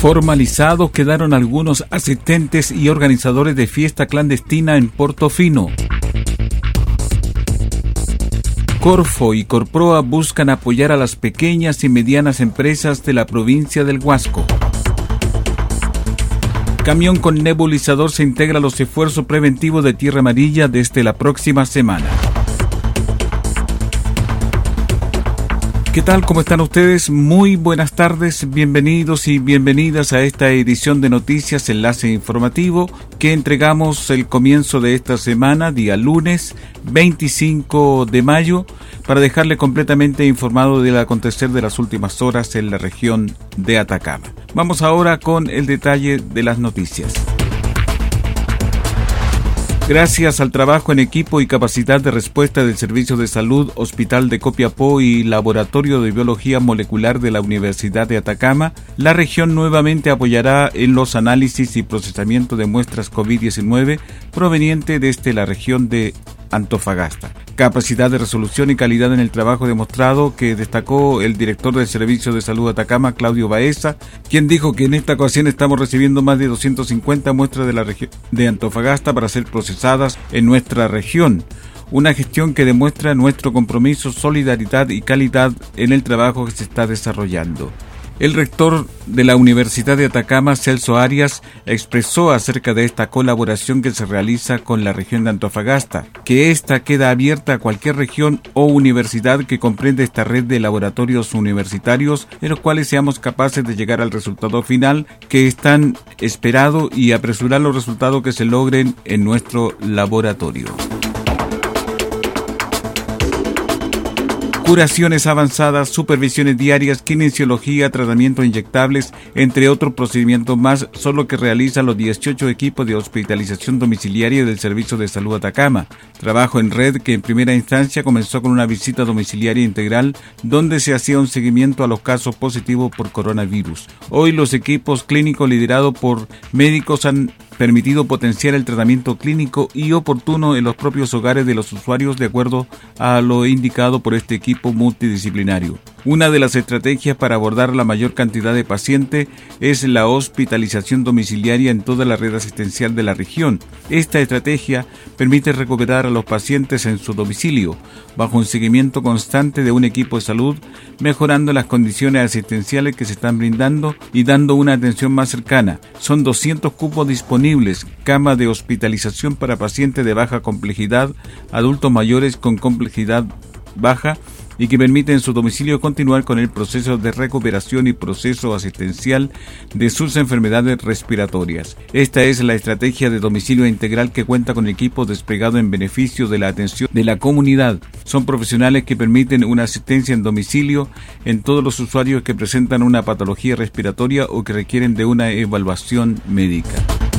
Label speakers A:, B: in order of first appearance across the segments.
A: Formalizados quedaron algunos asistentes y organizadores de fiesta clandestina en Portofino. Corfo y Corproa buscan apoyar a las pequeñas y medianas empresas de la provincia del Huasco. Camión con nebulizador se integra a los esfuerzos preventivos de Tierra Amarilla desde la próxima semana. ¿Qué tal? ¿Cómo están ustedes? Muy buenas tardes, bienvenidos y bienvenidas a esta edición de Noticias Enlace Informativo que entregamos el comienzo de esta semana, día lunes 25 de mayo, para dejarle completamente informado del acontecer de las últimas horas en la región de Atacama. Vamos ahora con el detalle de las noticias. Gracias al trabajo en equipo y capacidad de respuesta del Servicio de Salud, Hospital de Copiapó y Laboratorio de Biología Molecular de la Universidad de Atacama, la región nuevamente apoyará en los análisis y procesamiento de muestras COVID-19 proveniente desde la región de Antofagasta. Capacidad de resolución y calidad en el trabajo demostrado que destacó el director del Servicio de Salud Atacama, Claudio Baeza, quien dijo que en esta ocasión estamos recibiendo más de 250 muestras de la de Antofagasta para ser procesadas en nuestra región una gestión que demuestra nuestro compromiso, solidaridad y calidad en el trabajo que se está desarrollando. El rector de la Universidad de Atacama, Celso Arias, expresó acerca de esta colaboración que se realiza con la región de Antofagasta, que ésta queda abierta a cualquier región o universidad que comprende esta red de laboratorios universitarios, en los cuales seamos capaces de llegar al resultado final que están esperado y apresurar los resultados que se logren en nuestro laboratorio. Curaciones avanzadas, supervisiones diarias, kinesiología, tratamientos inyectables, entre otros procedimientos más, son lo que realizan los 18 equipos de hospitalización domiciliaria del Servicio de Salud Atacama. Trabajo en red que en primera instancia comenzó con una visita domiciliaria integral donde se hacía un seguimiento a los casos positivos por coronavirus. Hoy los equipos clínicos liderados por médicos han permitido potenciar el tratamiento clínico y oportuno en los propios hogares de los usuarios de acuerdo a lo indicado por este equipo multidisciplinario. Una de las estrategias para abordar la mayor cantidad de pacientes es la hospitalización domiciliaria en toda la red asistencial de la región. Esta estrategia permite recuperar a los pacientes en su domicilio, bajo un seguimiento constante de un equipo de salud, mejorando las condiciones asistenciales que se están brindando y dando una atención más cercana. Son 200 cupos disponibles, cama de hospitalización para pacientes de baja complejidad, adultos mayores con complejidad baja y que permite en su domicilio continuar con el proceso de recuperación y proceso asistencial de sus enfermedades respiratorias. Esta es la estrategia de domicilio integral que cuenta con equipos desplegados en beneficio de la atención de la comunidad. Son profesionales que permiten una asistencia en domicilio en todos los usuarios que presentan una patología respiratoria o que requieren de una evaluación médica.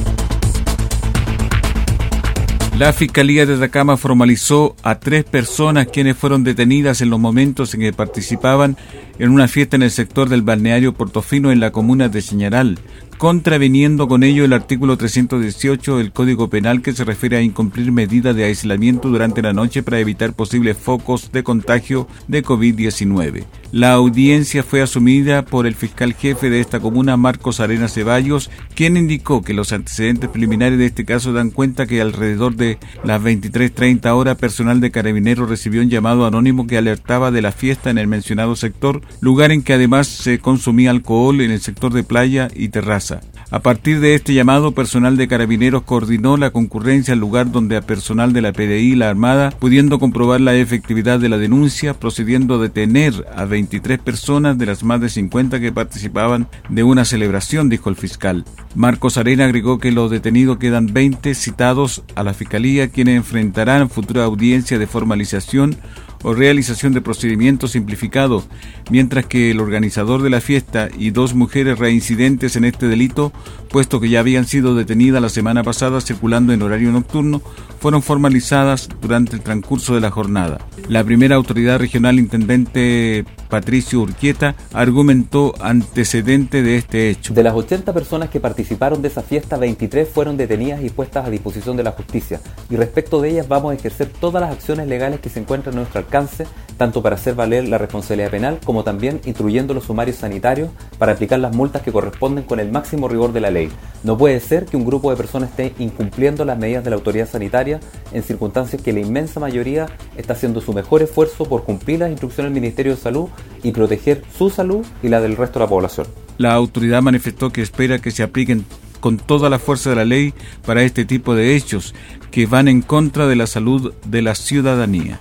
A: La Fiscalía de Atacama formalizó a tres personas quienes fueron detenidas en los momentos en que participaban en una fiesta en el sector del balneario Portofino en la comuna de Señaral, contraviniendo con ello el artículo 318 del Código Penal que se refiere a incumplir medidas de aislamiento durante la noche para evitar posibles focos de contagio de COVID-19. La audiencia fue asumida por el fiscal jefe de esta comuna, Marcos Arena Ceballos, quien indicó que los antecedentes preliminares de este caso dan cuenta que alrededor de las 23.30 horas personal de carabineros recibió un llamado anónimo que alertaba de la fiesta en el mencionado sector, lugar en que además se consumía alcohol en el sector de playa y terraza. A partir de este llamado, personal de carabineros coordinó la concurrencia al lugar donde a personal de la PDI y la Armada, pudiendo comprobar la efectividad de la denuncia, procediendo a detener a 23 personas de las más de 50 que participaban de una celebración, dijo el fiscal. Marcos Arena agregó que los detenidos quedan 20 citados a la Fiscalía, quienes enfrentarán futura audiencia de formalización o realización de procedimiento simplificado, mientras que el organizador de la fiesta y dos mujeres reincidentes en este delito, puesto que ya habían sido detenidas la semana pasada circulando en horario nocturno, fueron formalizadas durante el transcurso de la jornada. La primera autoridad regional intendente Patricio Urquieta argumentó antecedente de este hecho.
B: De las 80 personas que participaron de esa fiesta, 23 fueron detenidas y puestas a disposición de la justicia. Y respecto de ellas vamos a ejercer todas las acciones legales que se encuentran a nuestro alcance, tanto para hacer valer la responsabilidad penal como también instruyendo los sumarios sanitarios para aplicar las multas que corresponden con el máximo rigor de la ley. No puede ser que un grupo de personas esté incumpliendo las medidas de la autoridad sanitaria en circunstancias que la inmensa mayoría está haciendo su mejor esfuerzo por cumplir las instrucciones del Ministerio de Salud y proteger su salud y la del resto de la población.
A: La autoridad manifestó que espera que se apliquen con toda la fuerza de la ley para este tipo de hechos que van en contra de la salud de la ciudadanía.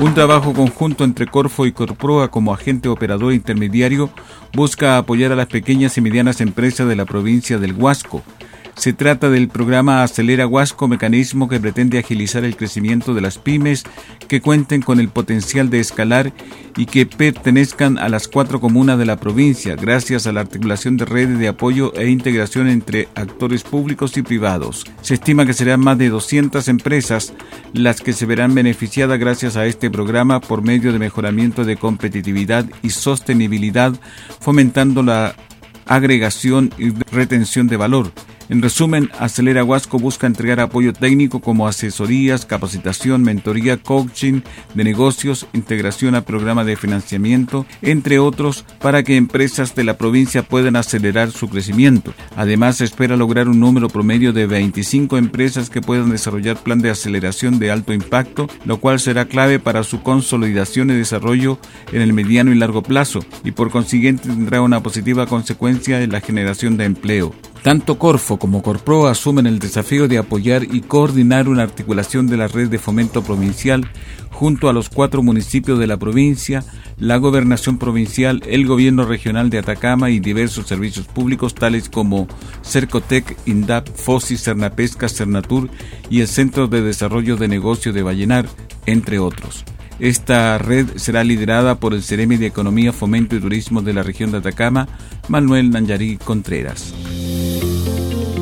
A: Un trabajo conjunto entre Corfo y Corproa como agente operador intermediario busca apoyar a las pequeñas y medianas empresas de la provincia del Huasco se trata del programa Acelera Huasco, mecanismo que pretende agilizar el crecimiento de las pymes que cuenten con el potencial de escalar y que pertenezcan a las cuatro comunas de la provincia, gracias a la articulación de redes de apoyo e integración entre actores públicos y privados. Se estima que serán más de 200 empresas las que se verán beneficiadas gracias a este programa por medio de mejoramiento de competitividad y sostenibilidad, fomentando la agregación y retención de valor. En resumen, Acelera Huasco busca entregar apoyo técnico como asesorías, capacitación, mentoría, coaching de negocios, integración a programa de financiamiento, entre otros, para que empresas de la provincia puedan acelerar su crecimiento. Además, se espera lograr un número promedio de 25 empresas que puedan desarrollar plan de aceleración de alto impacto, lo cual será clave para su consolidación y desarrollo en el mediano y largo plazo, y por consiguiente tendrá una positiva consecuencia en la generación de empleo. Tanto Corfo como Corpro asumen el desafío de apoyar y coordinar una articulación de la red de fomento provincial junto a los cuatro municipios de la provincia, la gobernación provincial, el gobierno regional de Atacama y diversos servicios públicos tales como Cercotec, INDAP, FOSI, Cernapesca, Cernatur y el Centro de Desarrollo de Negocio de Vallenar, entre otros. Esta red será liderada por el Ceremi de Economía, Fomento y Turismo de la región de Atacama, Manuel Nanyarí Contreras.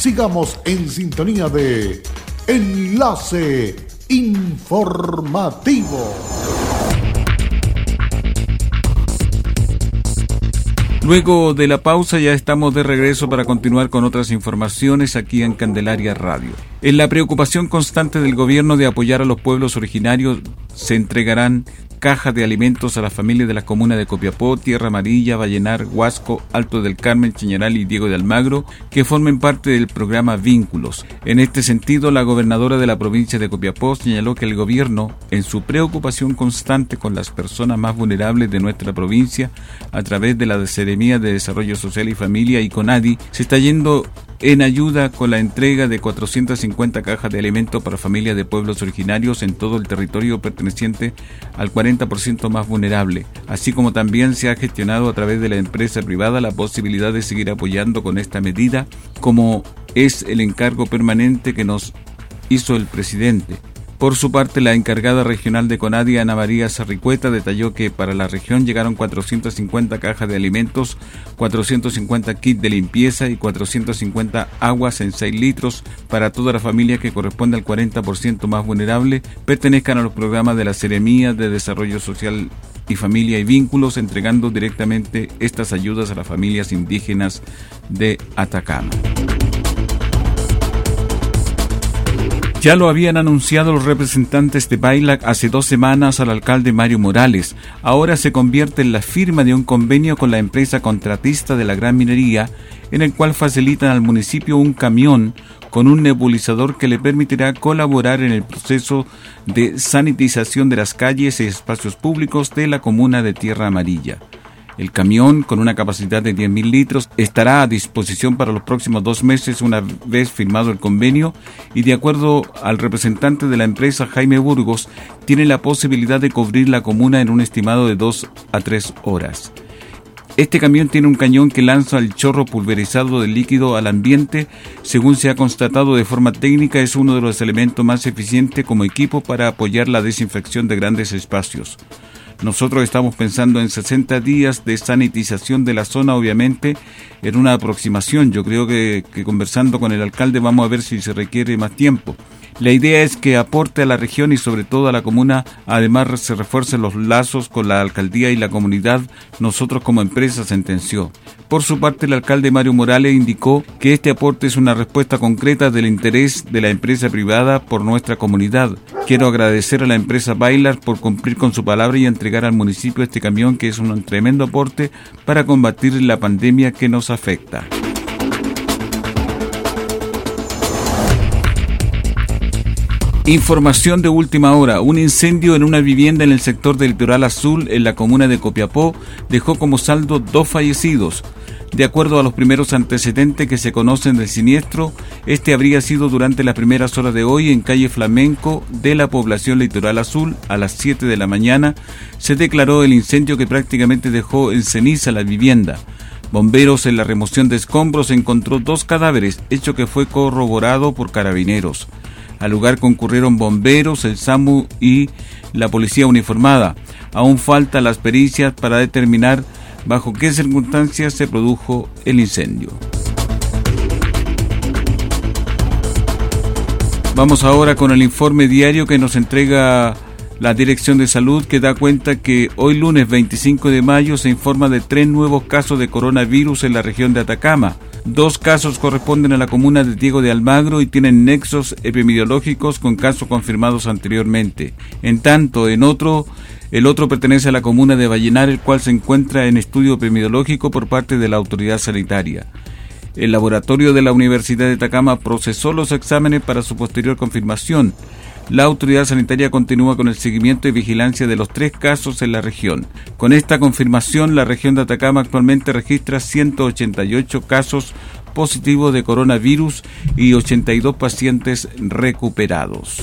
C: sigamos en sintonía de Enlace Informativo.
A: Luego de la pausa ya estamos de regreso para continuar con otras informaciones aquí en Candelaria Radio. En la preocupación constante del gobierno de apoyar a los pueblos originarios se entregarán cajas de alimentos a las familias de las comunas de Copiapó, Tierra Amarilla, Vallenar, Huasco, Alto del Carmen, Chiñaral y Diego de Almagro, que formen parte del programa Vínculos. En este sentido, la gobernadora de la provincia de Copiapó señaló que el gobierno, en su preocupación constante con las personas más vulnerables de nuestra provincia, a través de la Seremía de Desarrollo Social y Familia y CONADI, se está yendo en ayuda con la entrega de 450 cajas de alimentos para familias de pueblos originarios en todo el territorio perteneciente al 40% más vulnerable, así como también se ha gestionado a través de la empresa privada la posibilidad de seguir apoyando con esta medida, como es el encargo permanente que nos hizo el presidente por su parte, la encargada regional de Conadi, Ana María Sarricueta, detalló que para la región llegaron 450 cajas de alimentos, 450 kits de limpieza y 450 aguas en 6 litros para toda la familia que corresponde al 40% más vulnerable, pertenezcan a los programas de la Seremía de Desarrollo Social y Familia y Vínculos, entregando directamente estas ayudas a las familias indígenas de Atacama. Ya lo habían anunciado los representantes de Bailac hace dos semanas al alcalde Mario Morales. Ahora se convierte en la firma de un convenio con la empresa contratista de la gran minería, en el cual facilitan al municipio un camión con un nebulizador que le permitirá colaborar en el proceso de sanitización de las calles y espacios públicos de la comuna de Tierra Amarilla. El camión, con una capacidad de 10.000 litros, estará a disposición para los próximos dos meses una vez firmado el convenio y de acuerdo al representante de la empresa Jaime Burgos, tiene la posibilidad de cubrir la comuna en un estimado de dos a tres horas. Este camión tiene un cañón que lanza el chorro pulverizado de líquido al ambiente. Según se ha constatado de forma técnica, es uno de los elementos más eficientes como equipo para apoyar la desinfección de grandes espacios. Nosotros estamos pensando en 60 días de sanitización de la zona, obviamente, en una aproximación. Yo creo que, que conversando con el alcalde vamos a ver si se requiere más tiempo. La idea es que aporte a la región y sobre todo a la comuna, además se refuercen los lazos con la alcaldía y la comunidad, nosotros como empresa sentenció. Por su parte, el alcalde Mario Morales indicó que este aporte es una respuesta concreta del interés de la empresa privada por nuestra comunidad. Quiero agradecer a la empresa Bailar por cumplir con su palabra y entregar al municipio este camión que es un tremendo aporte para combatir la pandemia que nos afecta. Información de última hora. Un incendio en una vivienda en el sector del Litoral Azul, en la comuna de Copiapó, dejó como saldo dos fallecidos. De acuerdo a los primeros antecedentes que se conocen del siniestro, este habría sido durante las primeras horas de hoy en calle Flamenco de la población Litoral Azul a las 7 de la mañana. Se declaró el incendio que prácticamente dejó en ceniza la vivienda. Bomberos en la remoción de escombros encontró dos cadáveres, hecho que fue corroborado por carabineros. Al lugar concurrieron bomberos, el SAMU y la policía uniformada. Aún falta las pericias para determinar bajo qué circunstancias se produjo el incendio. Vamos ahora con el informe diario que nos entrega la Dirección de Salud que da cuenta que hoy lunes 25 de mayo se informa de tres nuevos casos de coronavirus en la región de Atacama. Dos casos corresponden a la comuna de Diego de Almagro y tienen nexos epidemiológicos con casos confirmados anteriormente. En tanto, en otro, el otro pertenece a la comuna de Vallenar, el cual se encuentra en estudio epidemiológico por parte de la autoridad sanitaria. El laboratorio de la Universidad de Atacama procesó los exámenes para su posterior confirmación. La autoridad sanitaria continúa con el seguimiento y vigilancia de los tres casos en la región. Con esta confirmación, la región de Atacama actualmente registra 188 casos positivos de coronavirus y 82 pacientes recuperados.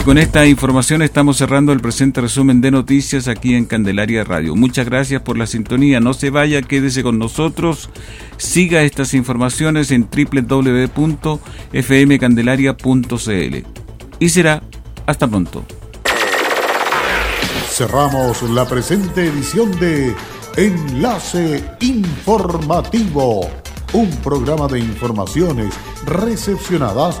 A: Y con esta información estamos cerrando el presente resumen de noticias aquí en Candelaria Radio. Muchas gracias por la sintonía. No se vaya, quédese con nosotros. Siga estas informaciones en www.fmcandelaria.cl. Y será hasta pronto.
C: Cerramos la presente edición de Enlace Informativo, un programa de informaciones recepcionadas